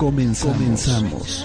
Comenzamos.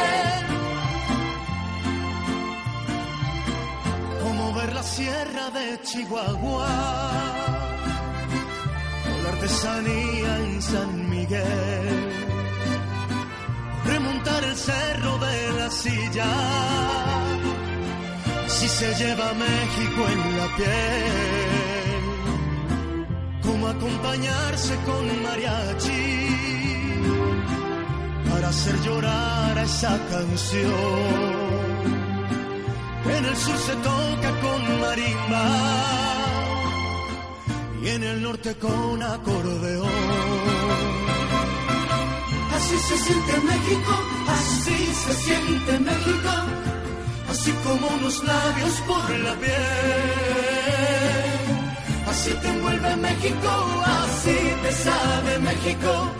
Sierra de Chihuahua, o la artesanía en San Miguel, remontar el cerro de la silla, si se lleva México en la piel, como acompañarse con mariachi. Para hacer llorar a esa canción. En el sur se toca con marimba y en el norte con acordeón. Así se siente México, así se siente México, así como unos labios por la piel. Así te envuelve México, así te sabe México,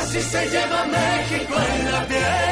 así se lleva México en la piel.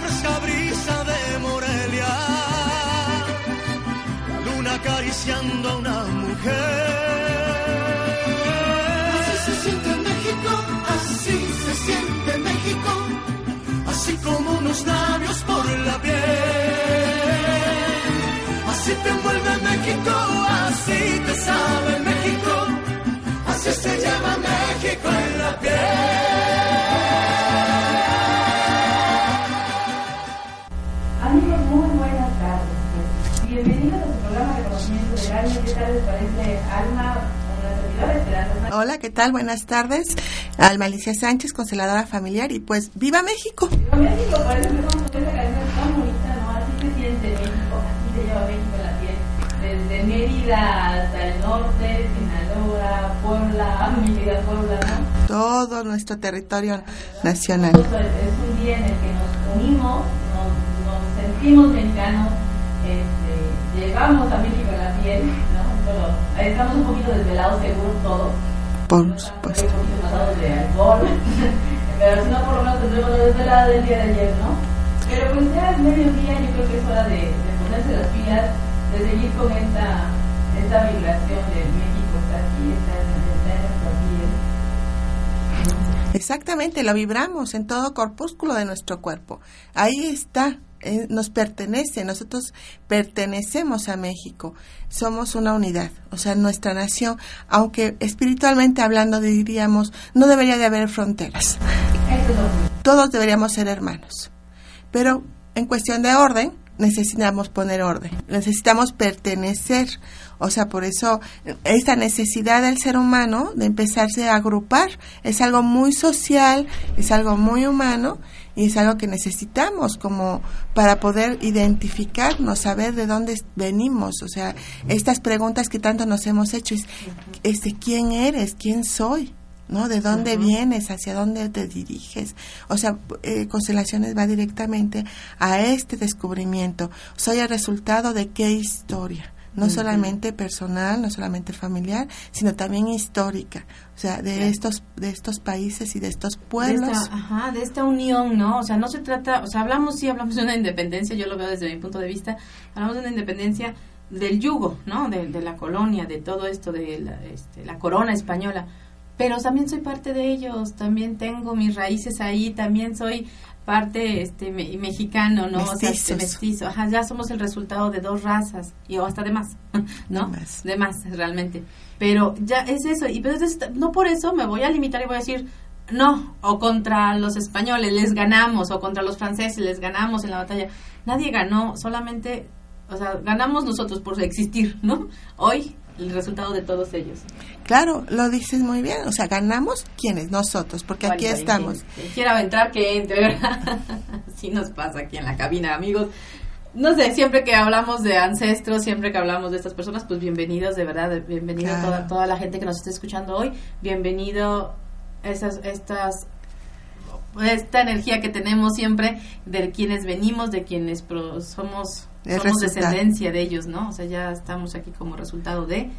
fresca brisa de Morelia, la luna acariciando a una mujer. Así se siente México, así se siente México, así como unos labios por la piel. Así te envuelve México, así te sabe México, así se llama México en la piel. Bienvenidos a su programa de conocimiento del alma. ¿Qué tal les parece Alma, una servidora Esperanza Hola, ¿qué tal? Buenas tardes. Alma Alicia Sánchez, consteladora familiar y pues ¡Viva México! ¡Viva México! Parece que una canción tan bonita, ¿no? Así se siente México, así se lleva México en la piel. Desde Mérida hasta el norte, Sinaloa, Puebla, mi querida Puebla, ¿no? Todo nuestro territorio nacional. Es un día en el que nos unimos, nos, nos sentimos mexicanos, este, llevamos a México piel, ¿no? Pero estamos un poquito desvelados seguro todos por supuesto. de alcohol, pero si no, por lo menos tendremos la desvelada del día de ayer, ¿no? Pero pues ya es mediodía, yo creo que es hora de, de ponerse las pilas, de seguir con esta, esta vibración de México está aquí, está en, está en nuestro aquí. Exactamente, lo vibramos en todo corpúsculo de nuestro cuerpo. Ahí está, eh, nos pertenece, nosotros pertenecemos a México, somos una unidad, o sea, nuestra nación, aunque espiritualmente hablando diríamos, no debería de haber fronteras. Todos deberíamos ser hermanos. Pero en cuestión de orden, necesitamos poner orden, necesitamos pertenecer. O sea, por eso esta necesidad del ser humano de empezarse a agrupar es algo muy social, es algo muy humano y es algo que necesitamos como para poder identificarnos, saber de dónde venimos, o sea, estas preguntas que tanto nos hemos hecho es este quién eres, quién soy, ¿no? ¿De dónde vienes? ¿Hacia dónde te diriges? O sea, eh, Constelaciones va directamente a este descubrimiento. Soy el resultado de qué historia no solamente personal, no solamente familiar, sino también histórica, o sea, de estos de estos países y de estos pueblos. De esta, ajá, de esta unión, ¿no? O sea, no se trata, o sea, hablamos sí hablamos de una independencia, yo lo veo desde mi punto de vista, hablamos de una independencia del yugo, ¿no? De, de la colonia, de todo esto de la, este, la corona española. Pero también soy parte de ellos, también tengo mis raíces ahí, también soy parte este mexicano, ¿no? O sea, este, mestizo. Ajá, ya somos el resultado de dos razas y o hasta de más, ¿no? De más. realmente. Pero ya es eso y pero pues, no por eso me voy a limitar y voy a decir no, o contra los españoles les ganamos o contra los franceses les ganamos en la batalla. Nadie ganó, solamente o sea, ganamos nosotros por existir, ¿no? Hoy el resultado de todos ellos. Claro, lo dices muy bien. O sea, ganamos quienes nosotros, porque aquí estamos. Quien quiera entrar, que entre, ¿verdad? Así nos pasa aquí en la cabina, amigos. No sé, siempre que hablamos de ancestros, siempre que hablamos de estas personas, pues bienvenidos, de verdad, bienvenido a toda, toda la gente que nos está escuchando hoy. Bienvenido esas, estas esta energía que tenemos siempre de quienes venimos, de quienes somos somos descendencia de ellos, ¿no? O sea, ya estamos aquí como resultado de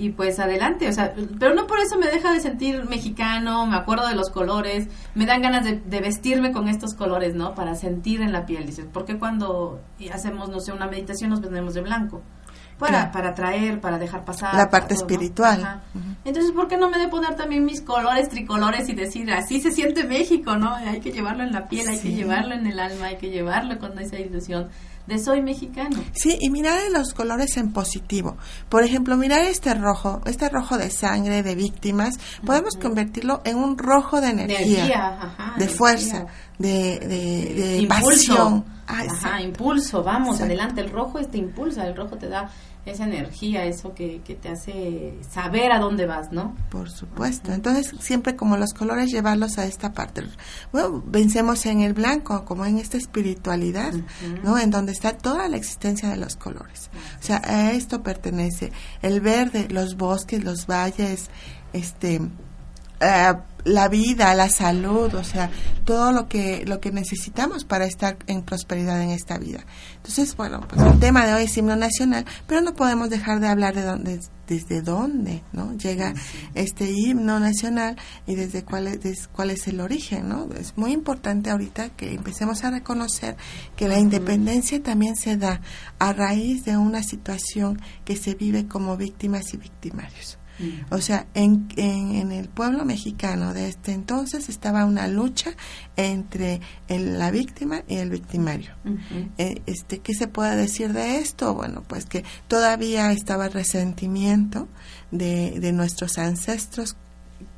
y pues adelante, o sea, pero no por eso me deja de sentir mexicano, me acuerdo de los colores, me dan ganas de, vestirme con estos colores, ¿no? Para sentir en la piel, dices, porque cuando hacemos, no sé, una meditación nos ponemos de blanco? Para, para traer, para dejar pasar. La parte espiritual. Entonces, ¿por qué no me de poner también mis colores tricolores y decir, así se siente México, ¿no? Hay que llevarlo en la piel, hay que llevarlo en el alma, hay que llevarlo con esa ilusión de soy mexicano. Sí, y mirar los colores en positivo. Por ejemplo, mirar este rojo, este rojo de sangre, de víctimas, podemos convertirlo en un rojo de energía, de, fuerza, de, de, de impulso. ajá, impulso, vamos, adelante, el rojo este impulsa, el rojo te da esa energía, eso que, que, te hace saber a dónde vas, ¿no? Por supuesto. Entonces, siempre como los colores, llevarlos a esta parte. Bueno, vencemos en el blanco, como en esta espiritualidad, ¿no? En donde está toda la existencia de los colores. O sea, a esto pertenece el verde, los bosques, los valles, este eh, la vida, la salud, o sea, todo lo que lo que necesitamos para estar en prosperidad en esta vida. Entonces, bueno, pues el tema de hoy es himno nacional, pero no podemos dejar de hablar de dónde desde dónde, ¿no? Llega este himno nacional y desde cuál es cuál es el origen, ¿no? Es muy importante ahorita que empecemos a reconocer que la independencia también se da a raíz de una situación que se vive como víctimas y victimarios. O sea, en, en, el pueblo mexicano de este entonces estaba una lucha entre la víctima y el victimario. Eh, este, ¿Qué se puede decir de esto? Bueno, pues que todavía estaba el resentimiento de, de nuestros ancestros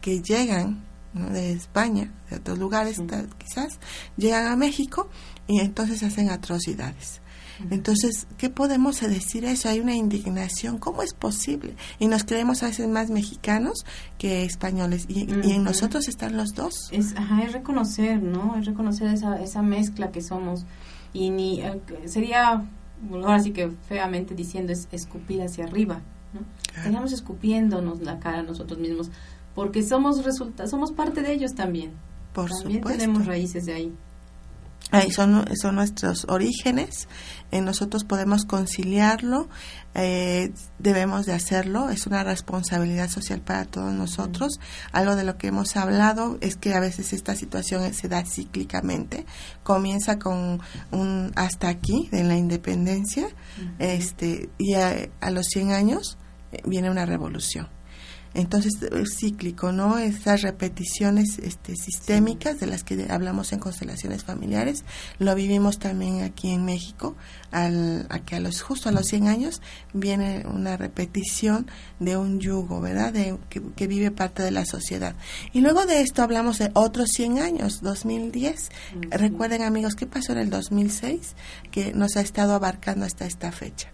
que llegan de España, de otros lugares quizás, llegan a México y entonces hacen atrocidades. Entonces, ¿qué podemos decir eso? Hay una indignación, ¿cómo es posible? Y nos creemos a veces más mexicanos que españoles, y, en nosotros están los dos. Es, ajá, es reconocer, ¿no? Es reconocer esa, esa mezcla que somos. Y ni eh, sería, ahora sí que feamente diciendo, es escupir hacia arriba, ¿no? Estamos escupiéndonos la cara a nosotros mismos, porque somos, resulta, somos parte de ellos también. Por también tenemos raíces de ahí. Ahí son, son nuestros orígenes, eh, nosotros podemos conciliarlo, eh, debemos de hacerlo, es una responsabilidad social para todos nosotros. Algo de lo que hemos hablado es que a veces esta situación se da cíclicamente, comienza con un hasta aquí de la independencia, este, y a, a los 100 años eh, viene una revolución. Entonces es cíclico, ¿no? Esas repeticiones este, sistémicas de las que hablamos en constelaciones familiares, lo vivimos también aquí en México, al, a que a los, justo a los 100 años viene una repetición de un yugo, ¿verdad? De, que, vive parte de la sociedad. Y luego de esto hablamos de otros 100 años, 2010. Recuerden amigos, ¿qué pasó en el 2006? Que nos ha estado abarcando hasta esta fecha.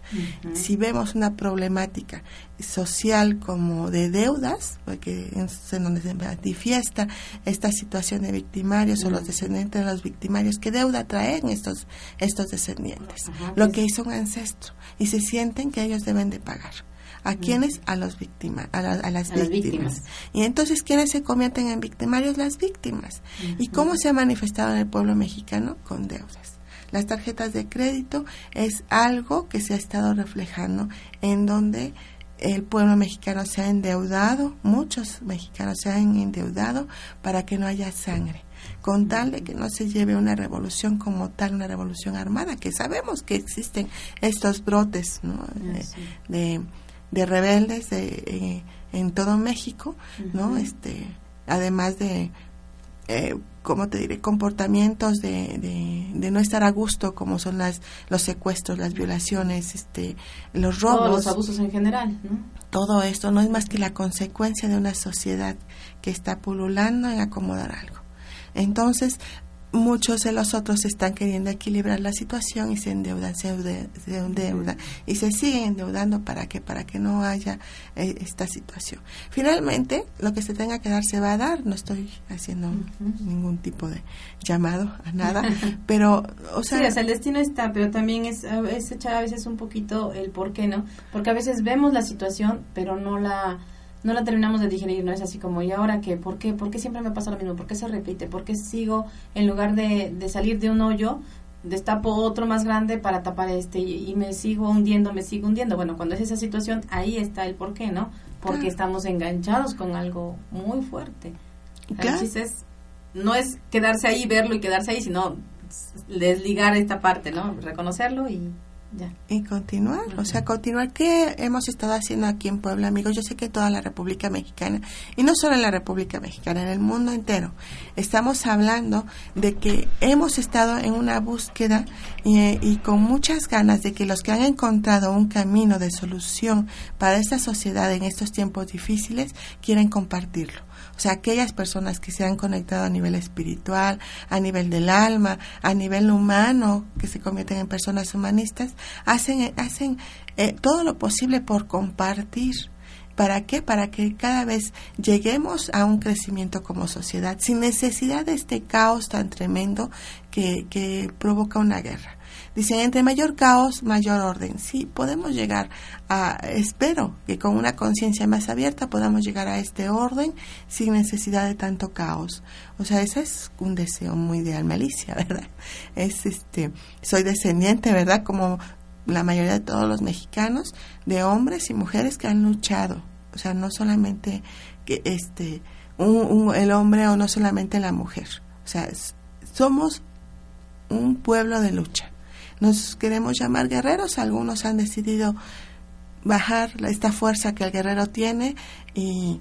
Si vemos una problemática social como de deudas, porque es en donde se manifiesta esta situación de victimarios o los descendientes de los victimarios, ¿qué deuda traen estos, estos descendientes? lo que hizo un ancestro y se sienten que ellos deben de pagar. ¿A quiénes? A, los víctimas, a, las, víctimas. Y entonces, ¿quiénes se convierten en victimarios? Las víctimas. ¿Y cómo se ha manifestado en el pueblo mexicano? Con deudas. Las tarjetas de crédito es algo que se ha estado reflejando en donde el pueblo mexicano se ha endeudado, muchos mexicanos se han endeudado para que no haya sangre con tal de que no se lleve una revolución como tal, una revolución armada, que sabemos que existen estos brotes ¿no? de, de, rebeldes de, eh, en todo México, ¿no? este además de eh, como te diré, comportamientos de, de, no estar a gusto, como son las, los secuestros, las violaciones, este, los robos. los abusos en general, Todo esto no es más que la consecuencia de una sociedad que está pululando en acomodar algo. Entonces, muchos de los otros están queriendo equilibrar la situación y se endeudan, se, endeudan y se siguen endeudando para que para que no haya eh, esta situación. Finalmente, lo que se tenga que dar se va a dar. No estoy haciendo ningún tipo de llamado a nada, pero o sea, el destino está, pero también es, es echar a veces un poquito el por qué no, porque a veces vemos la situación, pero no la no la terminamos de digerir, no es así como, ¿y ahora qué? ¿Por qué? ¿Por qué siempre me pasa lo mismo? ¿Por qué se repite? ¿Por qué sigo, en lugar de, de salir de un hoyo, destapo otro más grande para tapar este y, me sigo hundiendo, me sigo hundiendo? Bueno, cuando es esa situación, ahí está el por qué, ¿no? Porque estamos enganchados con algo muy fuerte. Entonces, no es quedarse ahí, verlo y quedarse ahí, sino desligar esta parte, ¿no? Reconocerlo y y continuar, o sea, continuar. ¿Qué hemos estado haciendo aquí en Puebla, amigos? Yo sé que toda la República Mexicana, y no solo en la República Mexicana, en el mundo entero, estamos hablando de que hemos estado en una búsqueda y, y con muchas ganas de que los que han encontrado un camino de solución para esta sociedad en estos tiempos difíciles quieren compartirlo. O sea, aquellas personas que se han conectado a nivel espiritual, a nivel del alma, a nivel humano, que se convierten en personas humanistas, hacen, hacen eh, todo lo posible por compartir. ¿Para qué? Para que cada vez lleguemos a un crecimiento como sociedad, sin necesidad de este caos tan tremendo que, que provoca una guerra. Dicen, entre mayor caos, mayor orden. Sí, podemos llegar a, espero que con una conciencia más abierta podamos llegar a este orden sin necesidad de tanto caos. O sea, ese es un deseo muy de malicia, ¿verdad? Es este, soy descendiente, ¿verdad? Como la mayoría de todos los mexicanos, de hombres y mujeres que han luchado. O sea, no solamente que este, el hombre o no solamente la mujer. O sea, somos un pueblo de lucha nos queremos llamar guerreros, algunos han decidido bajar esta fuerza que el guerrero tiene y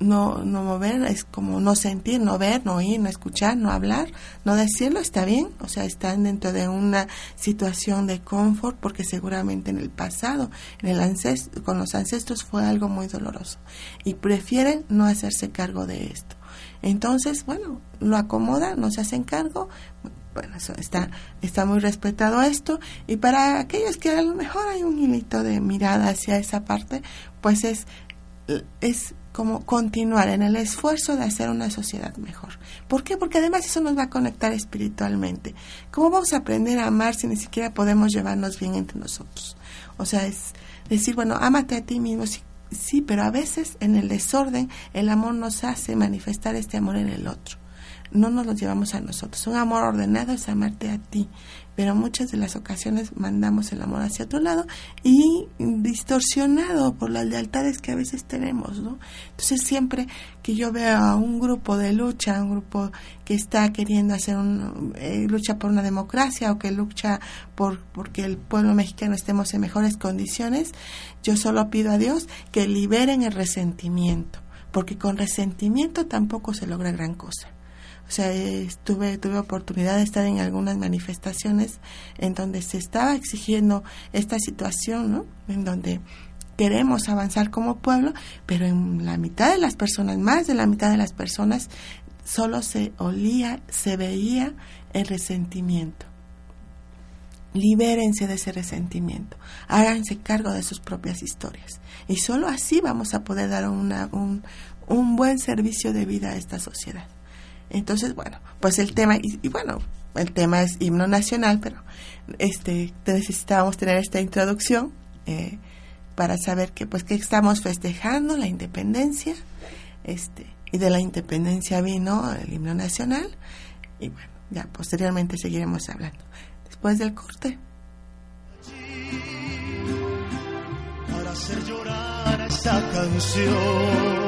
no, no mover, es como no sentir, no ver, no oír, no escuchar, no hablar, no decirlo, está bien, o sea, están dentro de una situación de confort porque seguramente en el pasado, en el ancestro, con los ancestros fue algo muy doloroso y prefieren no hacerse cargo de esto. Entonces, bueno, lo acomodan, no se hacen cargo, bueno, eso está, está muy respetado esto. Y para aquellos que a lo mejor hay un hilito de mirada hacia esa parte, pues es, es como continuar en el esfuerzo de hacer una sociedad mejor. ¿Por qué? Porque además eso nos va a conectar espiritualmente. ¿Cómo vamos a aprender a amar si ni siquiera podemos llevarnos bien entre nosotros? O sea, es decir, bueno, ámate a ti mismo, sí, sí, pero a veces en el desorden el amor nos hace manifestar este amor en el otro no nos lo llevamos a nosotros. Un amor ordenado es amarte a ti, pero muchas de las ocasiones mandamos el amor hacia otro lado y distorsionado por las lealtades que a veces tenemos, ¿no? Entonces siempre que yo veo a un grupo de lucha, un grupo que está queriendo hacer un eh, lucha por una democracia o que lucha por porque el pueblo mexicano estemos en mejores condiciones, yo solo pido a Dios que liberen el resentimiento, porque con resentimiento tampoco se logra gran cosa. O sea, estuve, tuve oportunidad de estar en algunas manifestaciones en donde se estaba exigiendo esta situación, ¿no? En donde queremos avanzar como pueblo, pero en la mitad de las personas, más de la mitad de las personas, solo se olía, se veía el resentimiento. Libérense de ese resentimiento, háganse cargo de sus propias historias. Y solo así vamos a poder dar una, un, un buen servicio de vida a esta sociedad. Entonces, bueno, pues el tema, y, bueno, el tema es himno nacional, pero este necesitábamos tener esta introducción eh, para saber que pues que estamos festejando la independencia, este, y de la independencia vino el himno nacional, y bueno, ya posteriormente seguiremos hablando. Después del corte. Para hacer llorar esta canción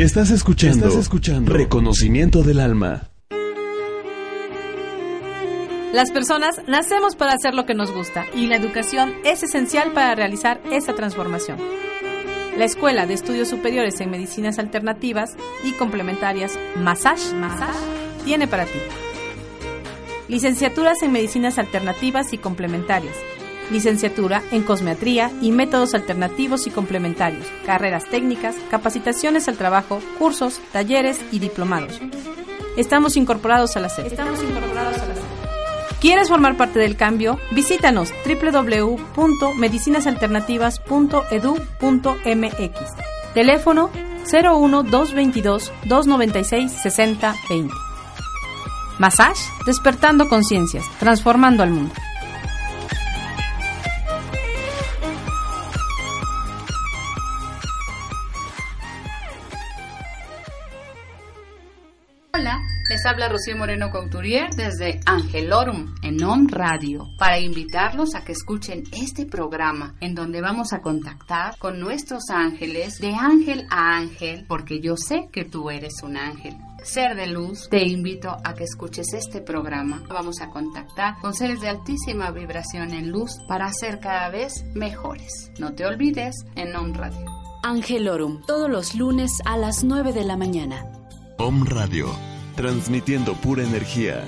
Estás escuchando, Estás escuchando Reconocimiento del Alma. Las personas nacemos para hacer lo que nos gusta y la educación es esencial para realizar esa transformación. La Escuela de Estudios Superiores en Medicinas Alternativas y Complementarias Massage, Massage tiene para ti licenciaturas en Medicinas Alternativas y Complementarias licenciatura en cosmetría y métodos alternativos y complementarios, carreras técnicas, capacitaciones al trabajo, cursos, talleres y diplomados. Estamos incorporados a la SED. Estamos incorporados a la SED. ¿Quieres formar parte del cambio? Visítanos www.medicinasalternativas.edu.mx. Teléfono 01 222 296 6020. Massage, despertando conciencias, transformando al mundo. Les habla Rocío Moreno Couturier desde Angelorum en OM Radio para invitarlos a que escuchen este programa en donde vamos a contactar con nuestros ángeles de ángel a ángel porque yo sé que tú eres un ángel. Ser de luz, te invito a que escuches este programa. Vamos a contactar con seres de altísima vibración en luz para ser cada vez mejores. No te olvides en OM Radio. Angelorum, todos los lunes a las 9 de la mañana. OM Radio transmitiendo pura energía.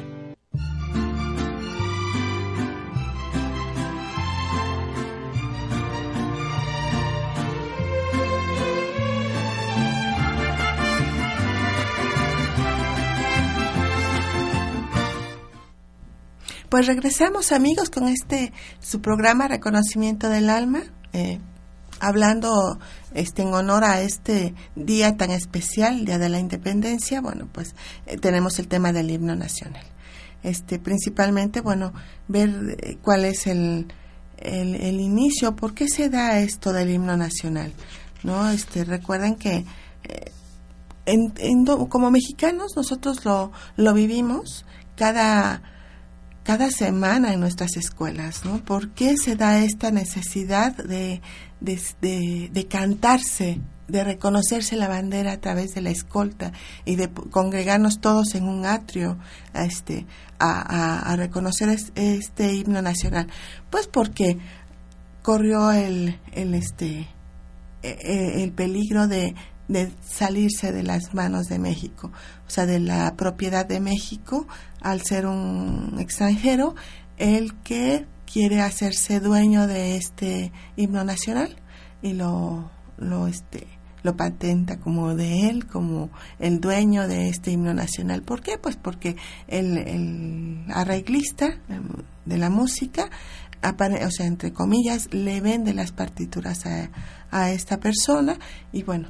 Pues regresamos amigos con este su programa Reconocimiento del Alma. Eh, hablando este, en honor a este día tan especial, Día de la Independencia, bueno, pues eh, tenemos el tema del himno nacional. este, principalmente, bueno, ver eh, cuál es el, el, inicio, por qué se da esto del himno nacional, ¿no? Este, recuerden que eh, en, como mexicanos nosotros lo, lo vivimos cada cada semana en nuestras escuelas, ¿no? ¿Por qué se da esta necesidad de, de, cantarse, de reconocerse la bandera a través de la escolta y de congregarnos todos en un atrio a, este, a, reconocer este himno nacional? Pues porque corrió el, el, este, e, e, el peligro de, de salirse de las manos de México, o sea, de la propiedad de México al ser un extranjero, el que quiere hacerse dueño de este himno nacional y lo, lo, este, lo patenta como de él, como el dueño de este himno nacional. ¿Por qué? Pues porque el, arreglista de la música, o sea, entre comillas, le vende las partituras a, a esta persona y bueno,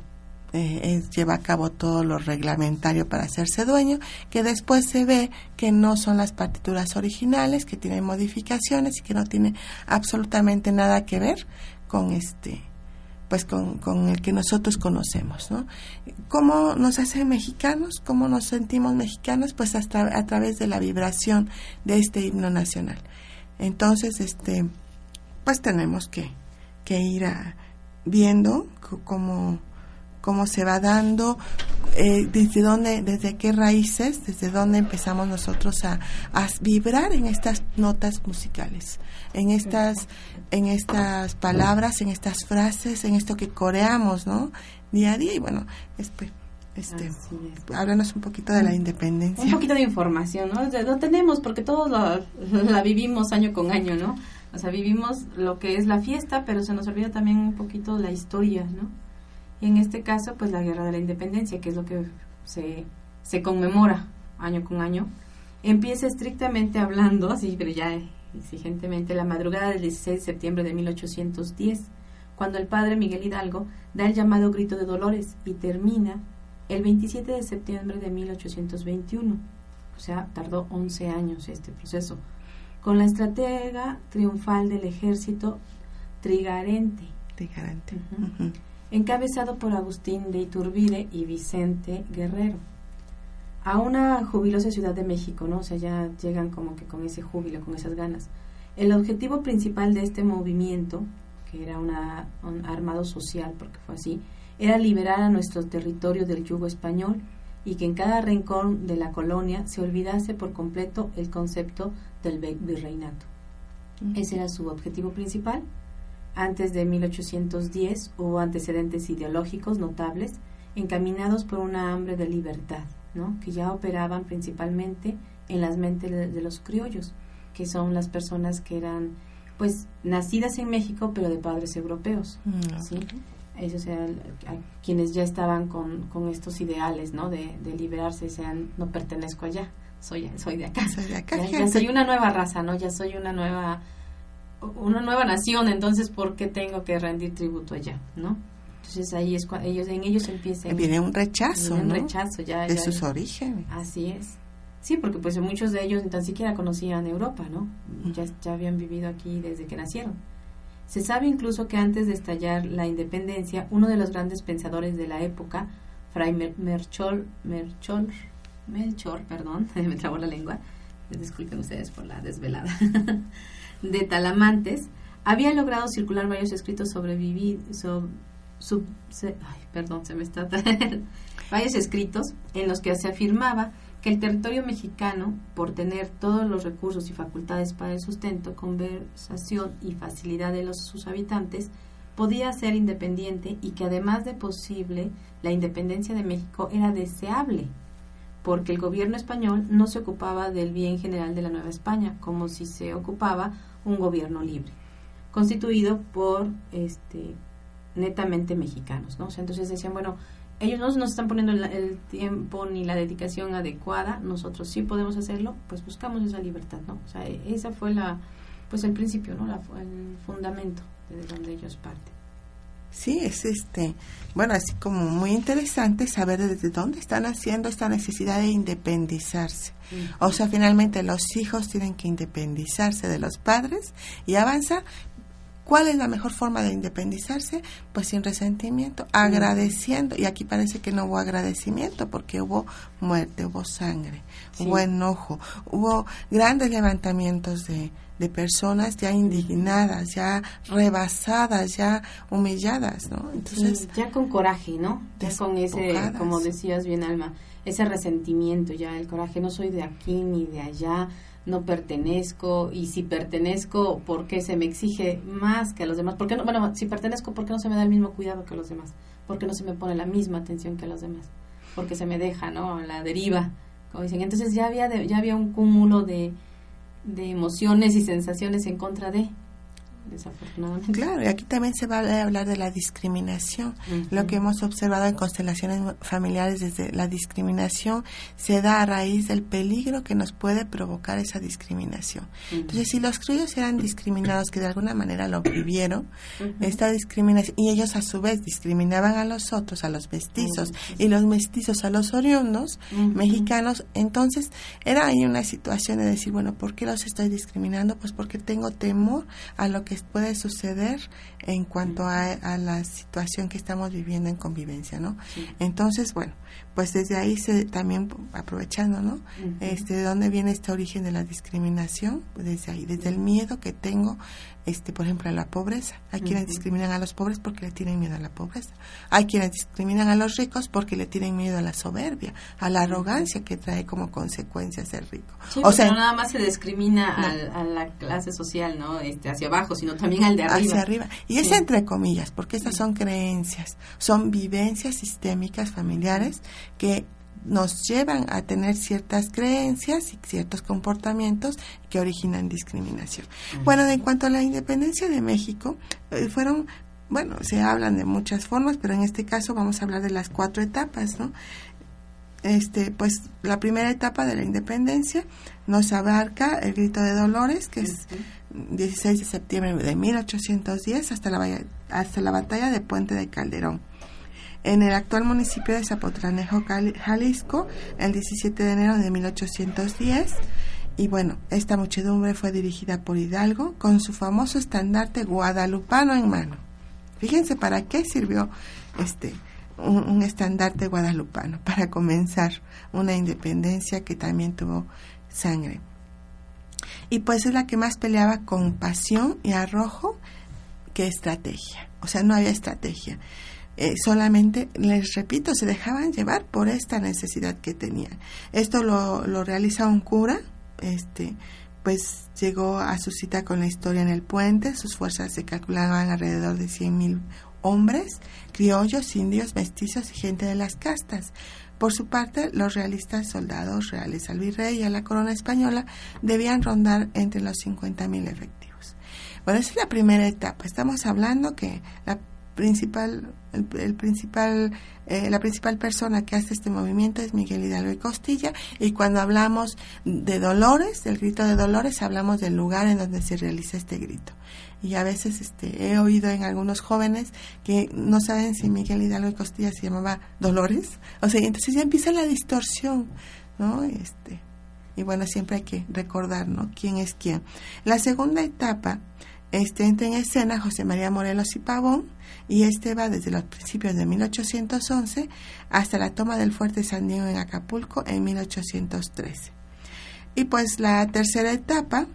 eh, lleva a cabo todo lo reglamentario para hacerse dueño, que después se ve que no son las partituras originales, que tienen modificaciones y que no tiene absolutamente nada que ver con este pues con, con el que nosotros conocemos, ¿no? ¿Cómo nos hace mexicanos? ¿Cómo nos sentimos mexicanos? Pues hasta a través de la vibración de este himno nacional. Entonces, este, pues tenemos que, que ir a, viendo cómo cómo se va dando, eh, desde dónde, desde qué raíces, desde dónde empezamos nosotros a, a, vibrar en estas notas musicales, en estas, en estas palabras, en estas frases, en esto que coreamos, ¿no? Día a día y bueno, este, este, háblanos un poquito de la independencia. Un poquito de información, ¿no? Lo tenemos porque todos la vivimos año con año, ¿no? O sea, vivimos lo que es la fiesta, pero se nos olvida también un poquito la historia, ¿no? Y en este caso, pues la Guerra de la Independencia, que es lo que se, se conmemora año con año, empieza estrictamente hablando, así, pero ya exigentemente, la madrugada del 16 de septiembre de 1810, cuando el padre Miguel Hidalgo da el llamado grito de Dolores y termina el 27 de septiembre de 1821. O sea, tardó 11 años este proceso, con la estratega triunfal del ejército Trigarente. Trigarente encabezado por Agustín de Iturbide y Vicente Guerrero, a una jubilosa Ciudad de México, ¿no? O sea, ya llegan como que con ese júbilo, con esas ganas. El objetivo principal de este movimiento, que era una, un armado social, porque fue así, era liberar a nuestro territorio del yugo español y que en cada rincón de la colonia se olvidase por completo el concepto del virreinato. Ese era su objetivo principal antes de 1810 hubo antecedentes ideológicos notables encaminados por una hambre de libertad, ¿no? que ya operaban principalmente en las mentes de, los criollos, que son las personas que eran pues nacidas en México pero de padres europeos, mm, ¿sí? Eso, sea, quienes ya estaban con, con estos ideales, ¿no? De, de, liberarse, sean, no pertenezco allá, soy, soy de acá. Soy de acá. ya soy una nueva raza, ¿no? Ya soy una nueva una nueva nación, entonces ¿por qué tengo que rendir tributo allá, no? Entonces ahí es cuando ellos en ellos empiezan viene un rechazo, un rechazo ya de sus orígenes. Así es. Sí, porque pues muchos de ellos ni tan siquiera conocían Europa, ¿no? Ya, ya habían vivido aquí desde que nacieron. Se sabe incluso que antes de estallar la independencia, uno de los grandes pensadores de la época, Fray Merchol, Merchol, Melchor, perdón, me trabó la lengua, disculpen ustedes por la desvelada, de Talamantes, había logrado circular varios escritos sobre vivir, perdón, se me está varios escritos en los que se afirmaba que el territorio mexicano, por tener todos los recursos y facultades para el sustento, conversación y facilidad de los, sus habitantes, podía ser independiente y que además de posible, la independencia de México era deseable porque el gobierno español no se ocupaba del bien general de la Nueva España, como si se ocupaba un gobierno libre, constituido por este netamente mexicanos, ¿no? entonces decían, bueno, ellos no nos están poniendo el, tiempo ni la dedicación adecuada, nosotros sí podemos hacerlo, pues buscamos esa libertad, ¿no? O sea, esa fue la, pues el principio, ¿no? La, el fundamento de donde ellos parten. Sí, es este, bueno, así como muy interesante saber desde dónde están haciendo esta necesidad de independizarse. O sea, finalmente los hijos tienen que independizarse de los padres y avanzar. ¿Cuál es la mejor forma de independizarse? Pues sin resentimiento, agradeciendo. Y aquí parece que no hubo agradecimiento porque hubo muerte, hubo sangre, hubo enojo, hubo grandes levantamientos de, de personas ya indignadas, ya rebasadas, ya humilladas, ¿no? Entonces, ya con coraje, ¿no? Ya con ese, como decías bien, Alma, ese resentimiento, ya el coraje, no soy de aquí ni de allá, no pertenezco y si pertenezco, ¿por qué se me exige más que a los demás? ¿Por no, bueno, si pertenezco, ¿por qué no se me da el mismo cuidado que a los demás? ¿Por qué no se me pone la misma atención que a los demás? Porque se me deja, ¿no? La deriva, Entonces ya había, ya había un cúmulo de, de emociones y sensaciones en contra de desafortunadamente. Claro, y aquí también se va a hablar de la discriminación. Lo que hemos observado en constelaciones familiares desde la discriminación se da a raíz del peligro que nos puede provocar esa discriminación. Entonces, si los criollos eran discriminados, que de alguna manera lo vivieron, esta discriminación, y ellos a su vez discriminaban a los otros, a los mestizos, y los mestizos a los oriundos mexicanos, entonces era ahí una situación de decir, bueno, ¿por qué los estoy discriminando? Pues porque tengo temor a lo que puede suceder en cuanto a, la situación que estamos viviendo en convivencia, ¿no? Entonces, bueno, pues desde ahí se también aprovechando, ¿no? Este, ¿de dónde viene este origen de la discriminación? Pues desde ahí, desde el miedo que tengo este, por ejemplo, a la pobreza. Hay quienes discriminan a los pobres porque le tienen miedo a la pobreza. Hay quienes discriminan a los ricos porque le tienen miedo a la soberbia, a la arrogancia que trae como consecuencia ser rico. o sea, no nada más se discrimina a la clase social, ¿no? Este, hacia abajo, sino también al de arriba. Hacia arriba. Y es entre comillas, porque estas son creencias, son vivencias sistémicas familiares que nos llevan a tener ciertas creencias y ciertos comportamientos que originan discriminación. Bueno, en cuanto a la independencia de México, eh, fueron, bueno, se hablan de muchas formas, pero en este caso vamos a hablar de las cuatro etapas, ¿no? Este, pues la primera etapa de la independencia nos abarca el grito de Dolores, que es 16 de septiembre de 1810 hasta la, hasta la batalla de Puente de Calderón en el actual municipio de Zapotlanejo, Jalisco, el 17 de enero de 1810. Y bueno, esta muchedumbre fue dirigida por Hidalgo con su famoso estandarte guadalupano en mano. Fíjense para qué sirvió este un, estandarte guadalupano para comenzar una independencia que también tuvo sangre. Y pues es la que más peleaba con pasión y arrojo que estrategia. O sea, no había estrategia. Eh, solamente, les repito, se dejaban llevar por esta necesidad que tenían. Esto lo, lo realiza un cura, este, pues llegó a su cita con la historia en el puente, sus fuerzas se calculaban alrededor de 100.000 hombres, criollos, indios, mestizos y gente de las castas. Por su parte, los realistas soldados reales al virrey y a la corona española debían rondar entre los 50.000 efectivos. Bueno, esa es la primera etapa. Estamos hablando que la principal, el, principal, eh, la principal persona que hace este movimiento es Miguel Hidalgo y Costilla y cuando hablamos de Dolores, del grito de Dolores, hablamos del lugar en donde se realiza este grito. Y a veces este, he oído en algunos jóvenes que no saben si Miguel Hidalgo y Costilla se llamaba Dolores. O sea, entonces ya empieza la distorsión, ¿no? Este, y bueno, siempre hay que recordar, ¿no? ¿Quién es quién? La segunda etapa este entra en escena José María Morelos y Pavón y este va desde los principios de 1811 hasta la toma del fuerte San Diego en Acapulco en 1813. Y pues la tercera etapa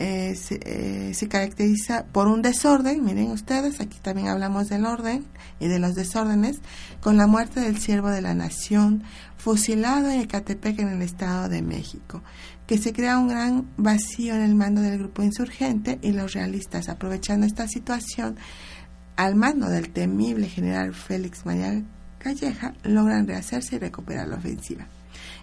eh, eh, se, caracteriza por un desorden, miren ustedes, aquí también hablamos del orden y de los desórdenes, con la muerte del siervo de la nación, fusilado en Ecatepec en el Estado de México, que se crea un gran vacío en el mando del grupo insurgente y los realistas, aprovechando esta situación, al mando del temible general Félix María Calleja, logran rehacerse y recuperar la ofensiva.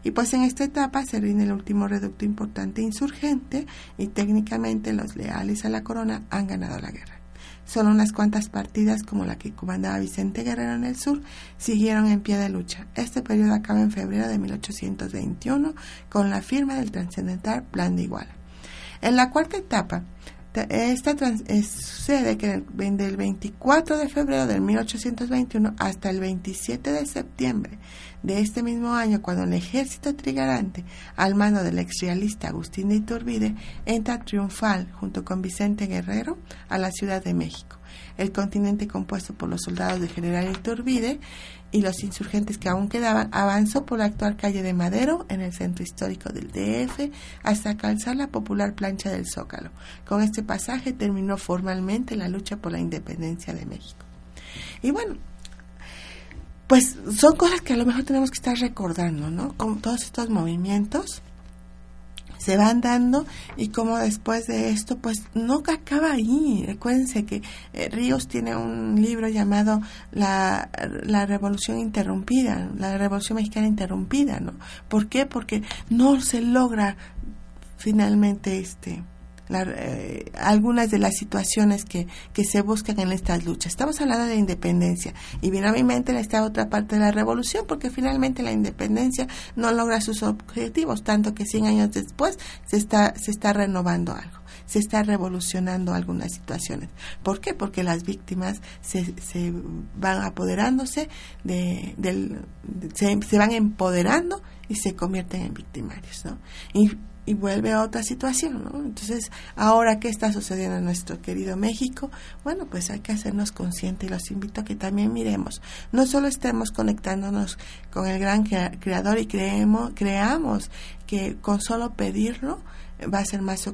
Y pues en esta etapa se rinde el último reducto importante insurgente y técnicamente los leales a la corona han ganado la guerra. Solo unas cuantas partidas como la que comandaba Vicente Guerrero en el sur siguieron en pie de lucha. Este periodo acaba en febrero de 1821 con la firma del trascendental Plan de Iguala. En la cuarta etapa esta sucede que del 24 de febrero de 1821 hasta el 27 de septiembre de este mismo año, cuando el ejército trigarante, al mando del exrealista Agustín de Iturbide, entra triunfal junto con Vicente Guerrero a la Ciudad de México. El continente compuesto por los soldados del general Iturbide y los insurgentes que aún quedaban avanzó por la actual calle de Madero en el centro histórico del DF hasta alcanzar la popular plancha del Zócalo. Con este pasaje terminó formalmente la lucha por la independencia de México. Y bueno, pues son cosas que a lo mejor tenemos que estar recordando, ¿no? Con todos estos movimientos se van dando y como después de esto, pues no acaba ahí. Recuérdense que eh, Ríos tiene un libro llamado la, la Revolución Interrumpida, la Revolución Mexicana Interrumpida, ¿no? ¿Por qué? Porque no se logra finalmente este eh, algunas de las situaciones que, que se buscan en estas luchas. Estamos hablando de independencia y viene a mi mente esta otra parte de la revolución porque finalmente la independencia no logra sus objetivos, tanto que 100 años después se está, se está renovando algo se está revolucionando algunas situaciones. ¿Por qué? Porque las víctimas se, se van apoderándose de, del, se, se, van empoderando y se convierten en victimarios, ¿no? Y y vuelve a otra situación, ¿no? Entonces, ahora, ¿qué está sucediendo en nuestro querido México? Bueno, pues hay que hacernos conscientes y los invito a que también miremos. No solo estemos conectándonos con el gran creador y creemos, creamos que con solo pedirlo va a ser más,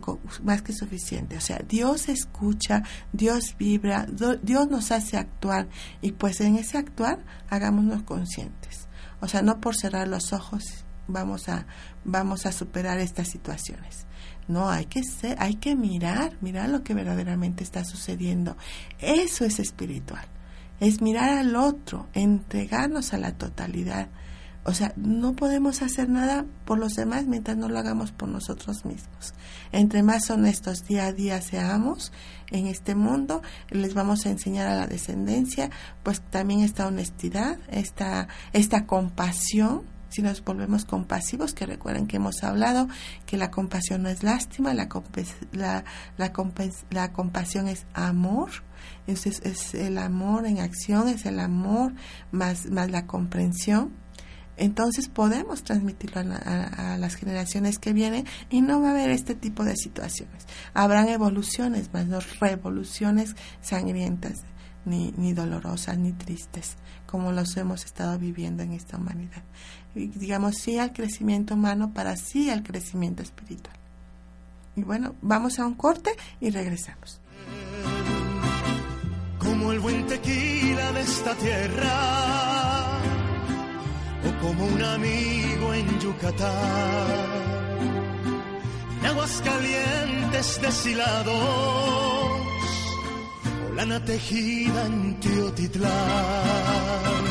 más que suficiente. O sea, Dios escucha, Dios vibra, Dios nos hace actuar y pues en ese actuar hagámonos conscientes. O sea, no por cerrar los ojos vamos a vamos a superar estas situaciones. No, hay que ser, hay que mirar, mirar lo que verdaderamente está sucediendo. Eso es espiritual. Es mirar al otro, entregarnos a la totalidad. O sea, no podemos hacer nada por los demás mientras no lo hagamos por nosotros mismos. Entre más honestos día a día seamos en este mundo, les vamos a enseñar a la descendencia, pues también esta honestidad, esta, esta compasión, si nos volvemos compasivos, que recuerden que hemos hablado que la compasión no es lástima, la, la, la, compasión es amor, es, es, el amor en acción, es el amor más, más la comprensión. Entonces podemos transmitirlo a, a, las generaciones que vienen y no va a haber este tipo de situaciones. Habrán evoluciones, más no revoluciones sangrientas, ni, ni dolorosas, ni tristes, como los hemos estado viviendo en esta humanidad digamos, sí al crecimiento humano para sí al crecimiento espiritual. Y bueno, vamos a un corte y regresamos. Como el buen tequila de esta tierra, o como un amigo en Yucatán, en aguas calientes deshilados, lana tejida en Teotitlán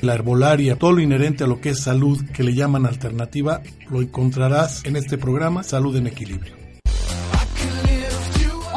la herbolaria, todo lo inherente a lo que es salud que le llaman alternativa, lo encontrarás en este programa Salud en Equilibrio.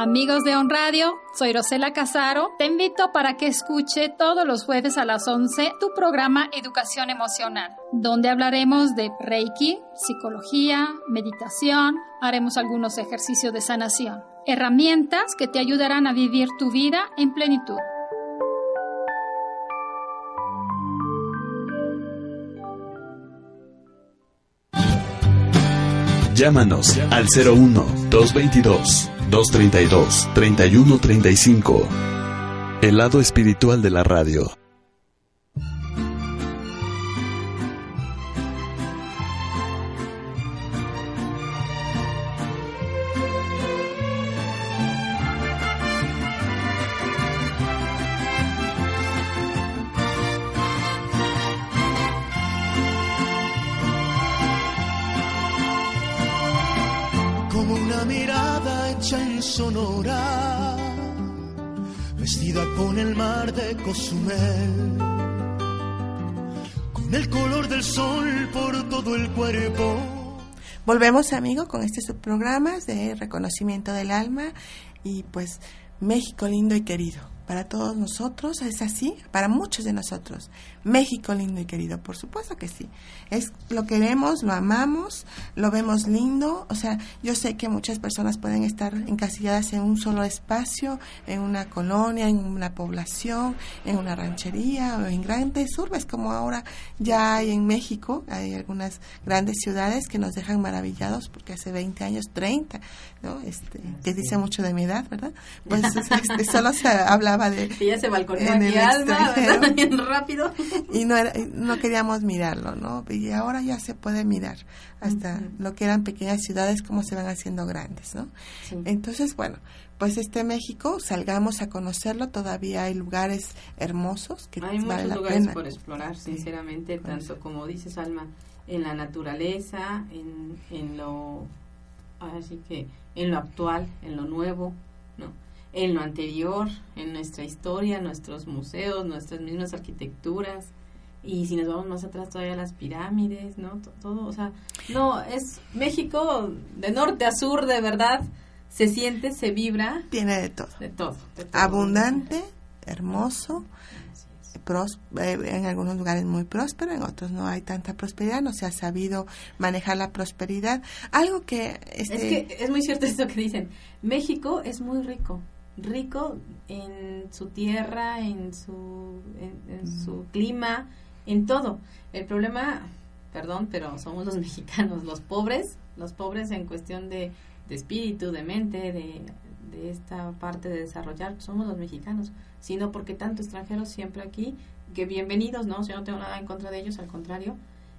Amigos de On Radio, soy Rosela Casaro. Te invito para que escuche todos los jueves a las 11 tu programa Educación Emocional, donde hablaremos de Reiki, psicología, meditación, haremos algunos ejercicios de sanación, herramientas que te ayudarán a vivir tu vida en plenitud. Llámanos al 01 222 232 3135. El lado espiritual de la radio. Volvemos, amigo, con este subprograma de reconocimiento del alma y pues México lindo y querido para todos nosotros, es así, para muchos de nosotros. México lindo y querido, por supuesto que sí. Es lo queremos, lo amamos, lo vemos lindo, o sea, yo sé que muchas personas pueden estar encasilladas en un solo espacio, en una colonia, en una población, en una ranchería o en grandes urbes como ahora ya hay en México, hay algunas grandes ciudades que nos dejan maravillados porque hace 20 años, 30, ¿no? Este, que dice mucho de mi edad, ¿verdad? Pues este, solo se hablaba de... Que ya se balconeó aquí alma, Bien rápido. Y no, no queríamos mirarlo, ¿no? Y ahora ya se puede mirar hasta lo que eran pequeñas ciudades, cómo se van haciendo grandes, ¿no? Entonces, bueno, pues este México, salgamos a conocerlo, todavía hay lugares hermosos que hay muchos lugares por explorar, sinceramente, tanto como dices Alma, en la naturaleza, en, en lo así que en lo actual, en lo nuevo. En lo anterior, en nuestra historia, nuestros museos, nuestras mismas arquitecturas. Y si nos vamos más atrás todavía las pirámides, ¿no? Todo, o sea, no, es México de norte a sur, de verdad, se siente, se vibra. Tiene de todo. De todo. Abundante, hermoso, eh, en algunos lugares muy próspero, en otros no hay tanta prosperidad, no se ha sabido manejar la prosperidad. Algo que... Este... Es que es muy cierto esto que dicen, México es muy rico, rico en su tierra, en su, en, su clima, en todo. El problema, perdón, pero somos los mexicanos, los pobres, los pobres en cuestión de, de espíritu, de mente, de, de esta parte de desarrollar, somos los mexicanos, sino porque tanto extranjeros siempre aquí, que bienvenidos, ¿no? yo no tengo nada en contra de ellos, al contrario,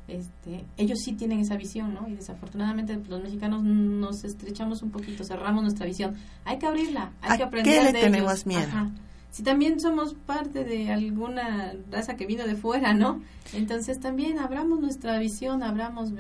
este, ellos sí tienen esa visión, ¿no? Y desafortunadamente pues, los mexicanos nos estrechamos un poquito, cerramos nuestra visión. Hay que abrirla, hay que aprender qué le tenemos miedo? Si también somos parte de alguna raza que vino de fuera, ¿no? Entonces también abramos nuestra visión, abramos,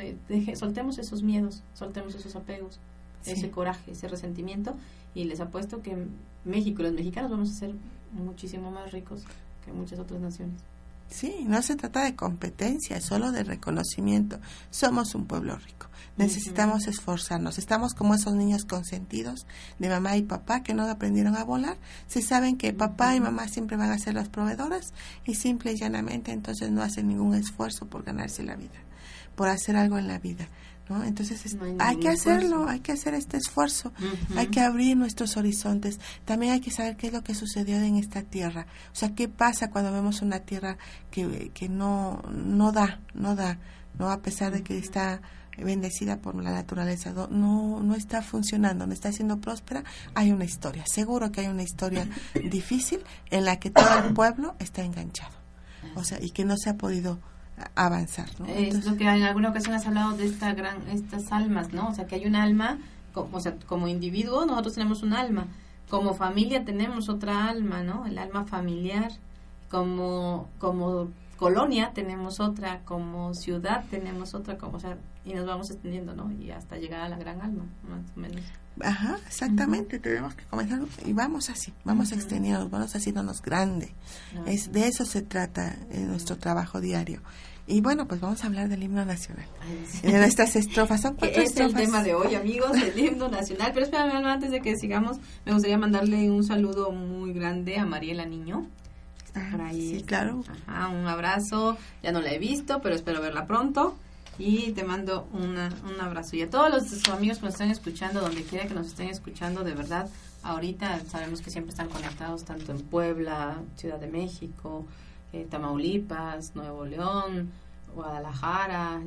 soltemos esos miedos, soltemos esos apegos, ese coraje, ese resentimiento y les apuesto que México, los mexicanos vamos a ser muchísimo más ricos que muchas otras naciones. Sí, no se trata de competencia, es solo de reconocimiento. Somos un pueblo rico. Necesitamos esforzarnos. Estamos como esos niños consentidos de mamá y papá que no aprendieron a volar. Se saben que papá y mamá siempre van a ser las proveedoras y simple y llanamente entonces no hacen ningún esfuerzo por ganarse la vida, por hacer algo en la vida. Entonces hay, que hacerlo, hay que hacer este esfuerzo, hay que abrir nuestros horizontes. También hay que saber qué es lo que sucedió en esta tierra. O sea, qué pasa cuando vemos una tierra que, que no, no da, no da, ¿no? A pesar de que está bendecida por la naturaleza, no, no está funcionando, no está siendo próspera, hay una historia. Seguro que hay una historia difícil en la que todo el pueblo está enganchado. O sea, y que no se ha podido avanzar. ¿no? es lo que en alguna ocasión has hablado de esta gran, estas almas, ¿no? O sea, que hay un alma, como, o sea, como individuo nosotros tenemos un alma, como familia tenemos otra alma, ¿no? El alma familiar, como, como colonia tenemos otra, como ciudad tenemos otra, como, o sea, y nos vamos extendiendo, ¿no? Y hasta llegar a la gran alma, más o menos. Ajá, exactamente, tenemos que comenzar y vamos así, vamos extendiendo vamos haciéndonos grande. Es, de eso se trata en nuestro trabajo diario. Y bueno, pues vamos a hablar del himno nacional. De nuestras estrofas. Son cuatro es el tema de hoy, amigos, el himno nacional. Pero espérame, antes de que sigamos, me gustaría mandarle un saludo muy grande a Mariela Niño. Ah, sí, claro. Ajá, un abrazo. Ya no la he visto, pero espero verla pronto. Y te mando una, un abrazo. Y a todos los amigos que nos están escuchando, donde quiera que nos estén escuchando, de verdad, ahorita sabemos que siempre están conectados tanto en Puebla, Ciudad de México, eh, Tamaulipas, Nuevo León, Guadalajara,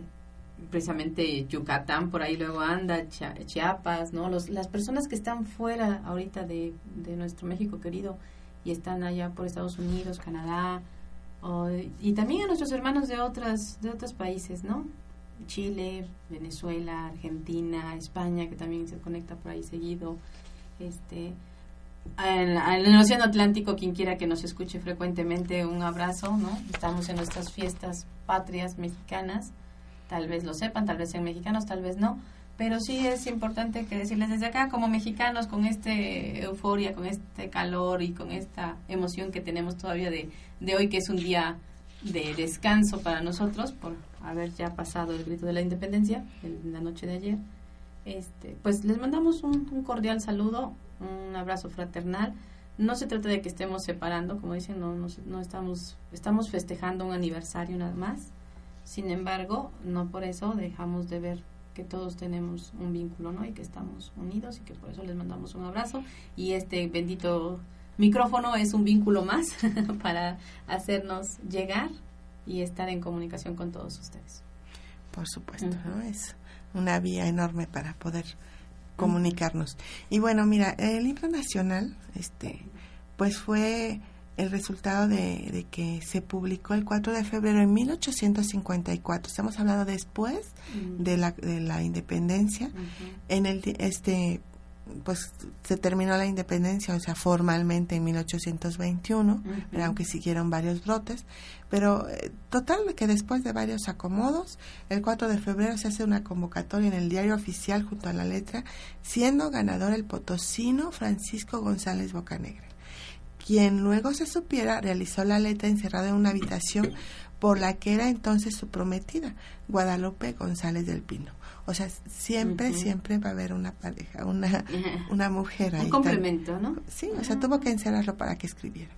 precisamente Yucatán, por ahí luego anda, Chiapas, ¿no? Los, las personas que están fuera ahorita de, de nuestro México querido y están allá por Estados Unidos, Canadá, y también a nuestros hermanos de otras de otros países, ¿no? Chile, Venezuela, Argentina, España, que también se conecta por ahí seguido, este en, el Océano Atlántico, quien quiera que nos escuche frecuentemente, un abrazo, ¿no? Estamos en nuestras fiestas patrias mexicanas, tal vez lo sepan, tal vez sean mexicanos, tal vez no, pero sí es importante que decirles desde acá, como mexicanos, con esta euforia, con este calor y con esta emoción que tenemos todavía de, de hoy, que es un día de descanso para nosotros, por haber ya pasado el grito de la independencia en la noche de ayer, este, pues les mandamos un, cordial saludo, un abrazo fraternal. No se trata de que estemos separando, como dicen, no, no, no estamos, estamos festejando un aniversario nada más. Sin embargo, no por eso dejamos de ver que todos tenemos un vínculo, ¿no? Y que estamos unidos y que por eso les mandamos un abrazo. Y este bendito micrófono es un vínculo más para hacernos llegar y estar en comunicación con todos ustedes. Por supuesto, ¿no? Es una vía enorme para poder comunicarnos. Y bueno, mira, el libro nacional, este, pues fue el resultado de, que se publicó el 4 de febrero de 1854. Estamos hablando después de, la, de la independencia. En el este pues se terminó la independencia, o sea, formalmente en 1821, aunque siguieron varios brotes, pero eh, total que después de varios acomodos, el 4 de febrero se hace una convocatoria en el diario oficial junto a la letra, siendo ganador el potosino Francisco González Bocanegra quien luego se supiera realizó la letra encerrada en una habitación por la que era entonces su prometida, Guadalupe González del Pino. O sea, siempre, siempre va a haber una pareja, una, una mujer ahí. Un complemento, ¿no? Sí, o sea, tuvo que encerrarlo para que escribiera.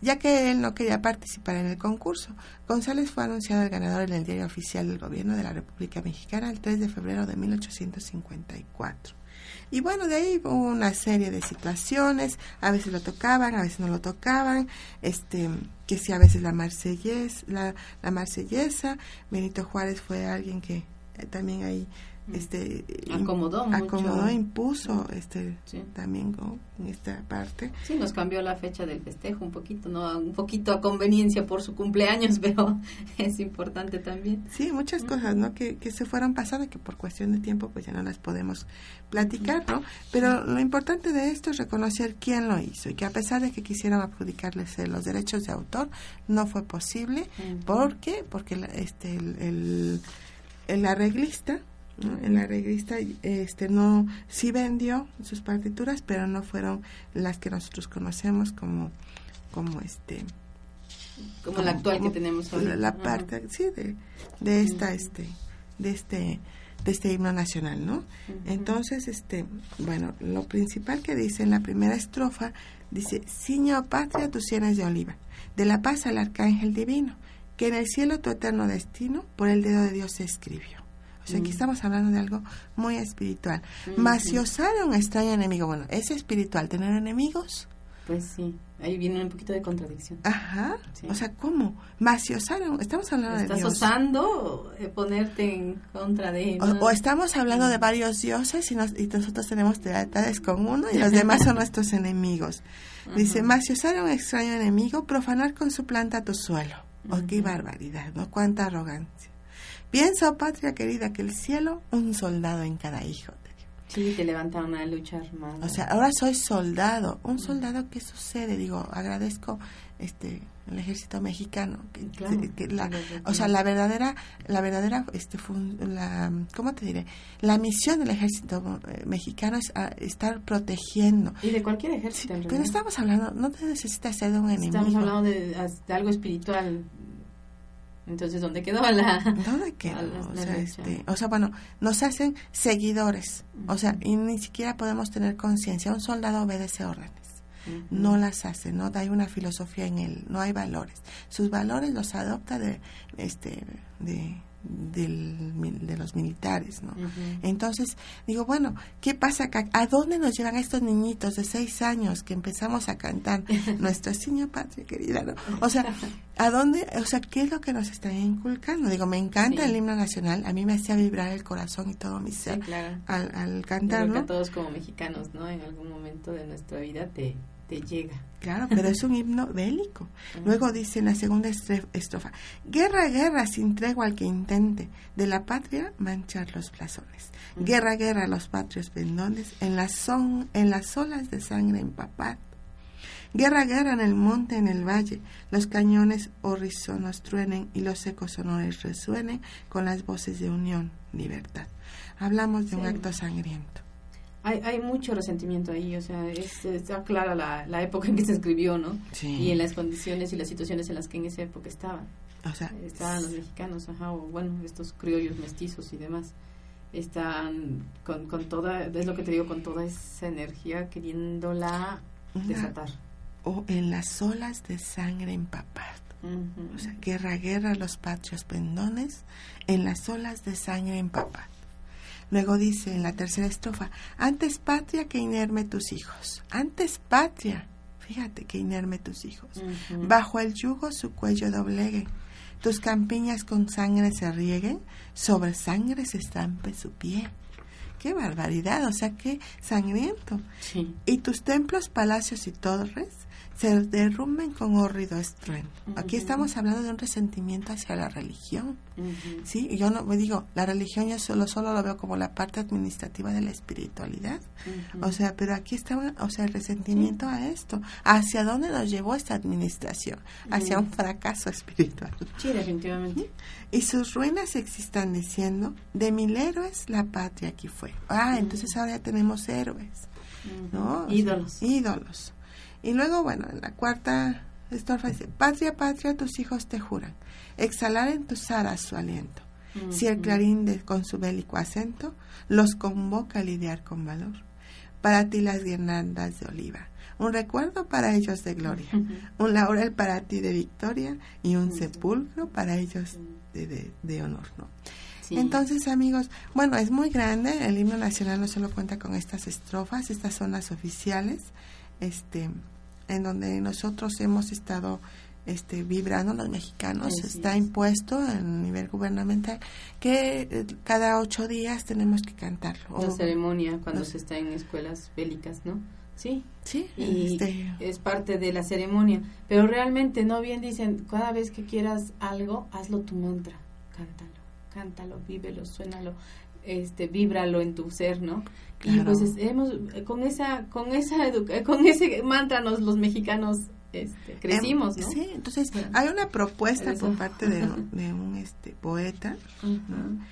Ya que él no quería participar en el concurso, González fue anunciado el ganador en el diario oficial del gobierno de la República Mexicana el 3 de febrero de 1854. Y bueno, de ahí hubo una serie de situaciones, a veces lo tocaban, a veces no lo tocaban, este, que sí, a veces la marsellesa, la, la marsellesa, Benito Juárez fue alguien que también ahí este acomodó acomodó impuso este también con esta parte. Sí nos cambió la fecha del festejo un poquito no un poquito a conveniencia por su cumpleaños pero es importante también. Sí muchas cosas no que, que se fueron pasando que por cuestión de tiempo pues ya no las podemos platicar no pero lo importante de esto es reconocer quién lo hizo y que a pesar de que quisieran adjudicarles los derechos de autor no fue posible. ¿por qué? porque este el, el, el arreglista en la revista este no sí vendió sus partituras pero no fueron las que nosotros conocemos como como este como, la actual que tenemos hoy. la, parte sí de, de esta este de este de este himno nacional no entonces este bueno lo principal que dice en la primera estrofa dice ciño patria tus sienes de oliva de la paz al arcángel divino que en el cielo tu eterno destino por el dedo de Dios se escribió o sea, aquí mm. estamos hablando de algo muy espiritual. Más si osara un extraño enemigo, bueno, ¿es espiritual tener enemigos? Pues sí, ahí viene un poquito de contradicción. Ajá, o sea, ¿cómo? Más si osara, estamos hablando de Dios. ¿Estás osando eh, ponerte en contra de... O, o, estamos hablando de varios dioses y, y nosotros tenemos lealtades con uno y los demás son nuestros enemigos. Dice, más si un extraño enemigo, profanar con su planta tu suelo. Oh, qué barbaridad, ¿no? Cuánta arrogancia. Piensa, oh patria querida, que el cielo, un soldado en cada hijo. Sí, te levantaron a luchar más. O sea, ahora soy soldado. ¿Un soldado qué sucede? Digo, agradezco este el ejército mexicano que, la, o sea la verdadera la verdadera este la cómo te diré la misión del ejército eh, mexicano es ah, estar protegiendo y de cualquier ejército pero estamos hablando no te necesitas ser de un enemigo estamos hablando de, de algo espiritual entonces, ¿dónde quedó la...? ¿Dónde quedó? o, sea, este, o sea, bueno, nos hacen seguidores. O sea, y ni siquiera podemos tener conciencia. Un soldado obedece órdenes. No las hace, no hay una filosofía en él, no hay valores. Sus valores los adopta de, este, de, de los militares, ¿no? Entonces, digo, bueno, ¿qué pasa acá? ¿A dónde nos llevan estos niñitos de seis años que empezamos a cantar nuestra Señor Patria querida, ¿no? O sea, ¿a dónde, o sea, qué es lo que nos están inculcando? Digo, me encanta el himno nacional, a mí me hacía vibrar el corazón y todo mi ser al, al cantarlo. Creo que a todos como mexicanos, ¿no? En algún momento de nuestra vida te llega. Claro, pero es un himno bélico. Luego dice en la segunda estrofa, guerra, guerra sin tregua al que intente de la patria manchar los blasones. Guerra, guerra los patrios pendones en las, son, en las olas de sangre empapad. Guerra, guerra en el monte, en el valle, los cañones horrizonos truenen y los ecos sonores resuenen con las voces de unión, libertad. Hablamos de un acto sangriento hay, hay mucho resentimiento ahí, o sea, es, está clara la, la época en que se escribió, ¿no? Y en las condiciones y las situaciones en las que en esa época estaban. O sea, estaban los mexicanos, ajá, o bueno, estos criollos mestizos y demás. Están con, con toda, es lo que te digo, con toda esa energía queriéndola desatar. O en las olas de sangre empapado. O sea, guerra, guerra, los patrios pendones, en las olas de sangre empapado. Luego dice en la tercera estrofa, antes patria que inerme tus hijos, antes patria, fíjate que inerme tus hijos, bajo el yugo su cuello doblegue, tus campiñas con sangre se rieguen, sobre sangre se estampe su pie. Qué barbaridad, o sea, qué sangriento. Y tus templos, palacios y torres se derrumben con horrido estruendo. Aquí estamos hablando de un resentimiento hacia la religión. ¿sí? Y yo no me digo, la religión yo solo, solo lo veo como la parte administrativa de la espiritualidad. O sea, pero aquí está, o sea, el resentimiento a esto. ¿Hacia dónde nos llevó esta administración? Hacia un fracaso espiritual. Sí, definitivamente. Y sus ruinas existan diciendo, de mil héroes la patria aquí fue. Ah, entonces ahora ya tenemos héroes. ¿no? Ídolos. ídolos. Y luego, bueno, en la cuarta estrofa dice, patria, patria, tus hijos te juran, exhalar en tus aras su aliento. Si el clarín de, con su bélico acento los convoca a lidiar con valor. Para ti las guirnaldas de oliva, un recuerdo para ellos de gloria, un laurel para ti de victoria y un sepulcro para ellos de, de, honor, ¿no? Entonces, amigos, bueno, es muy grande, el himno nacional no solo cuenta con estas estrofas, estas son las oficiales, este, en donde nosotros hemos estado este, vibrando los mexicanos, está impuesto a nivel gubernamental que eh, cada ocho días tenemos que cantarlo. La ceremonia cuando se está en escuelas bélicas, ¿no? Sí, sí, y este, es parte de la ceremonia, pero realmente no bien dicen, cada vez que quieras algo, hazlo tu mantra, cántalo, cántalo, vívelo, suénalo, este, víbralo en tu ser, ¿no? Y pues hemos, con esa, con esa con ese mantra nos, los mexicanos este, crecimos, ¿no? Sí, entonces hay una propuesta por parte de, un este poeta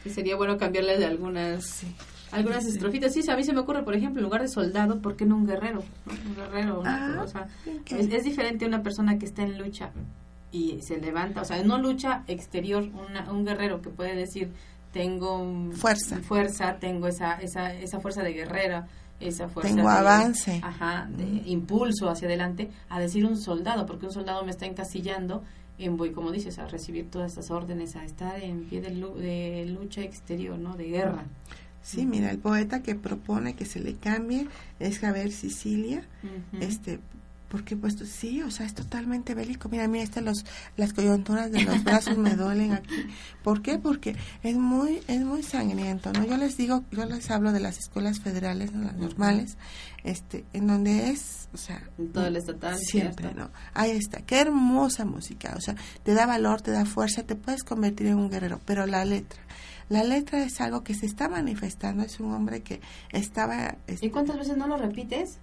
que sería bueno cambiarle de algunas algunas estrofitas. Sí, a mí se me ocurre, por ejemplo, en lugar de soldado, ¿por qué no un guerrero? Un guerrero, ah, es, es, diferente una persona que está en lucha y se levanta, o sea, no lucha exterior, una, un guerrero que puede decir tengo fuerza, fuerza tengo esa, esa, esa fuerza de guerrera, esa fuerza tengo de, avance, ajá, de impulso hacia adelante, a decir un soldado, porque un soldado me está encasillando en voy, como dices, a recibir todas estas órdenes, a estar en pie de, de lucha exterior, ¿no? De guerra. Sí, mira, el poeta que propone que se le cambie es Javier Sicilia, este porque pues sí, o sea, es totalmente bélico. Mira, mira, estas los, las coyunturas de los brazos me duelen aquí. ¿Por qué? Porque es muy es muy sangriento, ¿no? Yo les digo, yo les hablo de las escuelas federales, las normales, este, en donde es, o sea, todo el estatal siempre, ¿no? Ahí está. Qué hermosa música, o sea, te da valor, te da fuerza, te puedes convertir en un guerrero, pero la letra la letra es algo que se está manifestando, es un hombre que estaba... ¿Y cuántas veces no lo repites?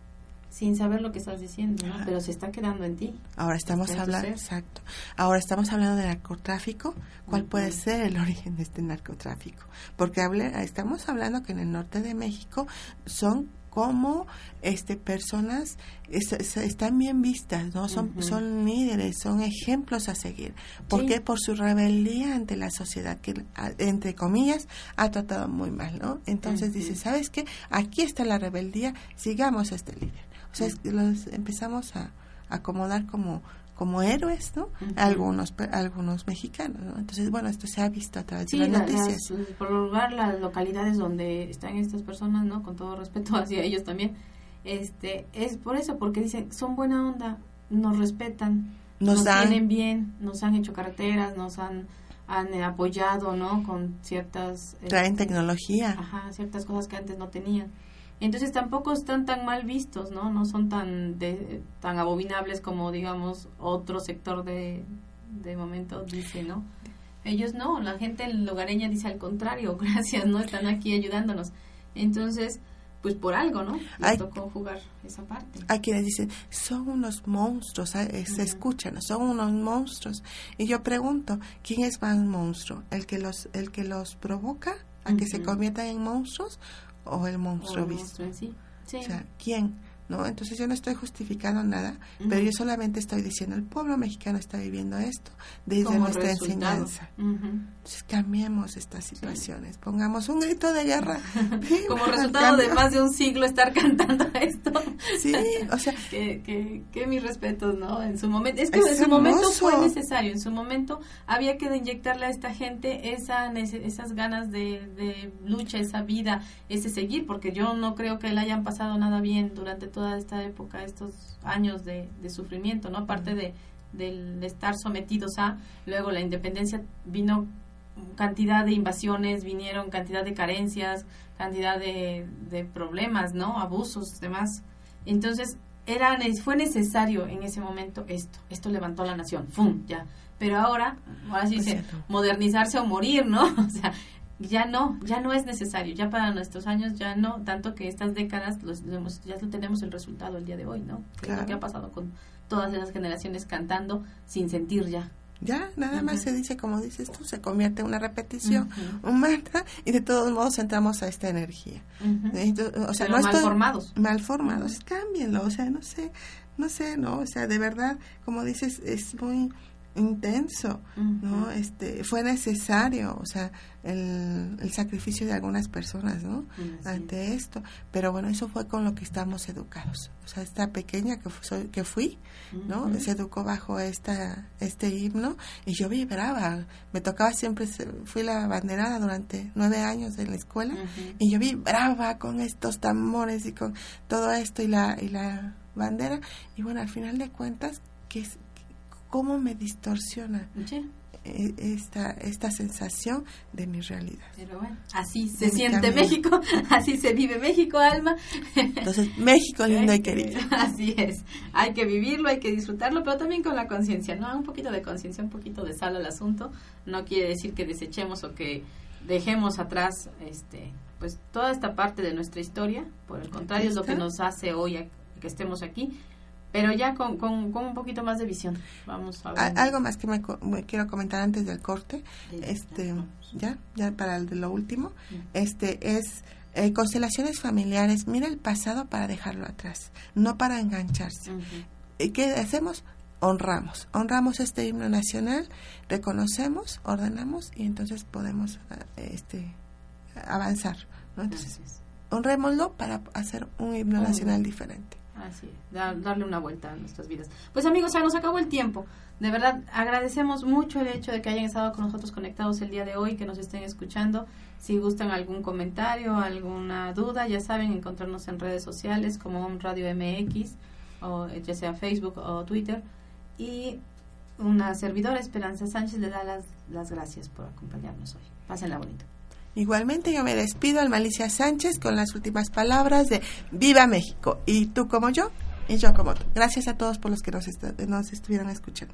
Sin saber lo que estás diciendo, ¿no? pero se está quedando en ti. Ahora estamos hablando, exacto. Ahora estamos hablando de narcotráfico. ¿Cuál puede ser el origen de este narcotráfico? Porque hable, estamos hablando que en el norte de México son como este personas están bien vistas, ¿no? Son son líderes, son ejemplos a seguir. ¿Por qué? Por su rebeldía ante la sociedad que entre comillas ha tratado muy mal, ¿no? Entonces dice, ¿sabes qué? Aquí está la rebeldía, sigamos a este líder. Sea, los empezamos a acomodar como como héroes, ¿no? Algunos algunos mexicanos, ¿no? Entonces, bueno, esto se ha visto a través de las noticias. por lugar, las localidades donde están estas personas, ¿no? Con todo respeto hacia ellos también, este, es por eso, porque dicen, son buena onda, nos respetan, nos, tienen bien, nos han hecho carreteras, nos han han apoyado, ¿no? Con ciertas... Traen este, tecnología. Ajá, ciertas cosas que antes no tenían. Entonces tampoco están tan mal vistos, ¿no? No son tan de, tan abominables como, digamos, otro sector de, de momento dice, ¿no? Ellos no, la gente lugareña dice al contrario, gracias, ¿no? Están aquí ayudándonos. Entonces, pues por algo, ¿no? Les tocó jugar esa parte. Hay quienes dicen, son unos monstruos, eh, se escuchan, son unos monstruos. Y yo pregunto, ¿quién es más monstruo? ¿El que los, el que los provoca a que se conviertan en monstruos o el monstruo visto. sí. O sea, ¿quién? ¿No? Entonces yo no estoy justificando nada, pero yo solamente estoy diciendo, el pueblo mexicano está viviendo esto desde nuestra enseñanza. Entonces cambiemos estas situaciones, pongamos un grito de guerra. Como resultado de más de un siglo estar cantando esto. Sí, o sea... que, que, que mis respetos, ¿no? En su momento, es que en su momento fue necesario, en su momento había que inyectarle a esta gente esa, esas ganas de, de lucha, esa vida, ese seguir, porque yo no creo que le hayan pasado nada bien durante toda esta época, estos años de, sufrimiento, ¿no? Aparte de, del estar sometidos a, luego la independencia vino cantidad de invasiones, vinieron cantidad de carencias, cantidad de, de problemas, ¿no? Abusos, demás. Entonces, era, fue necesario en ese momento esto, esto levantó la nación, ¡fum! Ya. Pero ahora, ahora sí dice, modernizarse o morir, ¿no? O sea, ya no, ya no es necesario, ya para nuestros años ya no, tanto que estas décadas los, ya tenemos el resultado el día de hoy, ¿no? Claro. lo que ha pasado con todas esas generaciones cantando sin sentir ya. Ya, nada más se dice, como dices tú, se convierte en una repetición, un mantra, y de todos modos entramos a esta energía. o sea, no mal formados. Mal formados, cámbienlo, o sea, no sé, no sé, no, o sea, de verdad, como dices, es muy intenso, ¿no? Este, fue necesario, o sea, el, el sacrificio de algunas personas, ¿no? Ante esto, pero bueno, eso fue con lo que estamos educados. O sea, esta pequeña que, fui, que fui ¿no? Se educó bajo esta, este himno y yo vibraba. Me tocaba siempre, fui la banderada durante nueve años en la escuela y yo vibraba con estos tambores y con todo esto y la, y la bandera. Y bueno, al final de cuentas, que cómo me distorsiona e, esta, esta sensación de mi realidad. Pero bueno, así se siente México, así se vive México, Alma. Entonces, México lindo y querido. Así es, hay que vivirlo, hay que disfrutarlo, pero también con la conciencia, ¿no? Un poquito de conciencia, un poquito de sal al asunto, no quiere decir que desechemos o que dejemos atrás este pues toda esta parte de nuestra historia, por el contrario es lo que nos hace hoy que estemos aquí pero ya con, con, un poquito más de visión. Vamos a ver. Algo más que me, quiero comentar antes del corte, este, ya, ya para el de lo último, este es eh, constelaciones familiares. Mira el pasado para dejarlo atrás, no para engancharse. ¿Y qué hacemos? Honramos, honramos este himno nacional, reconocemos, ordenamos y entonces podemos eh, este, avanzar. ¿no? Entonces, honrémoslo para hacer un himno nacional diferente. Así darle una vuelta a nuestras vidas. Pues amigos, ya nos acabó el tiempo. De verdad, agradecemos mucho el hecho de que hayan estado con nosotros conectados el día de hoy, que nos estén escuchando. Si gustan algún comentario, alguna duda, ya saben, encontrarnos en redes sociales como Radio MX, o ya sea Facebook o Twitter. Y una servidora, Esperanza Sánchez, le da las, las gracias por acompañarnos hoy. Pásenla bonito. Igualmente yo me despido al Malicia Sánchez con las últimas palabras de Viva México. Y tú como yo, y yo como tú. Gracias a todos por los que nos, nos estuvieron escuchando.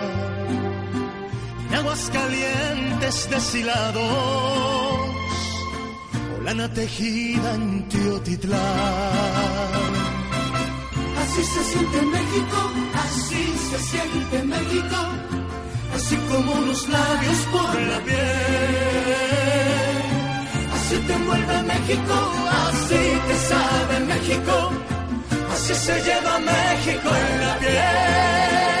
en aguas calientes deshilados, o lana tejida en Teotitlán. Así se siente México, así se siente México, así como los labios por la piel. Así te envuelve México, así te sabe México Así se lleva México en la piel.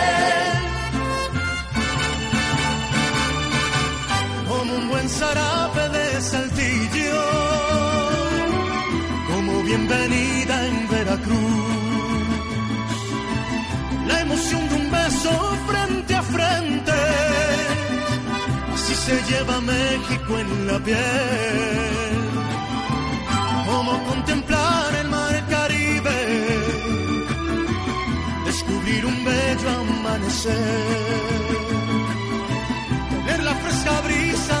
Zarape de saltillo, como bienvenida en Veracruz. La emoción de un beso frente a frente, así se lleva México en la piel. Como contemplar el mar un bello amanecer, tener la fresca brisa